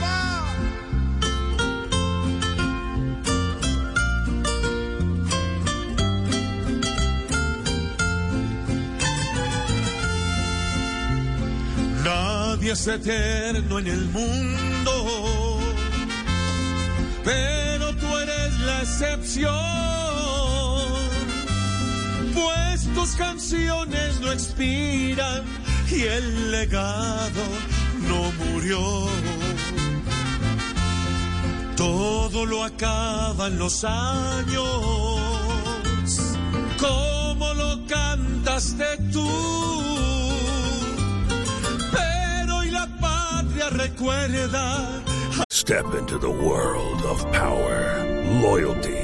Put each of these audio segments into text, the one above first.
Papá. Nadie es eterno en el mundo, pero tú eres la excepción pues tus canciones no expiran y el legado no murió. Todo lo acaban los años, como lo cantaste tú. Pero y la patria recuerda Step into the world of power, loyalty,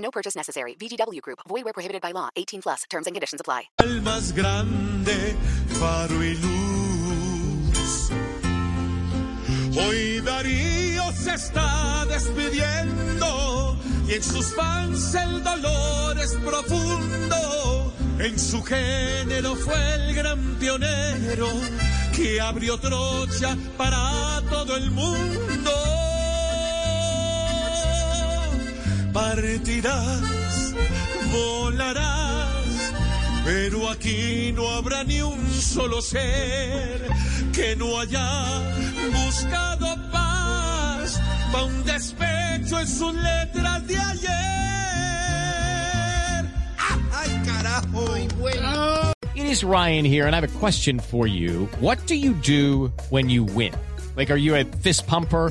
No purchase necessary. VGW Group. Void where prohibited by law. 18 plus. Terms and conditions apply. el más grande faro y luz. Hoy Darío se está despidiendo y en sus fans el dolor es profundo. En su género fue el gran pionero que abrió trocha para todo el mundo. Partirás, volarás, pero aquí no habrá ni un solo ser que no haya buscado paz pa' un despecho en sus letras de ayer. ¡Ay, carajo! It is Ryan here, and I have a question for you. What do you do when you win? Like, are you a fist pumper?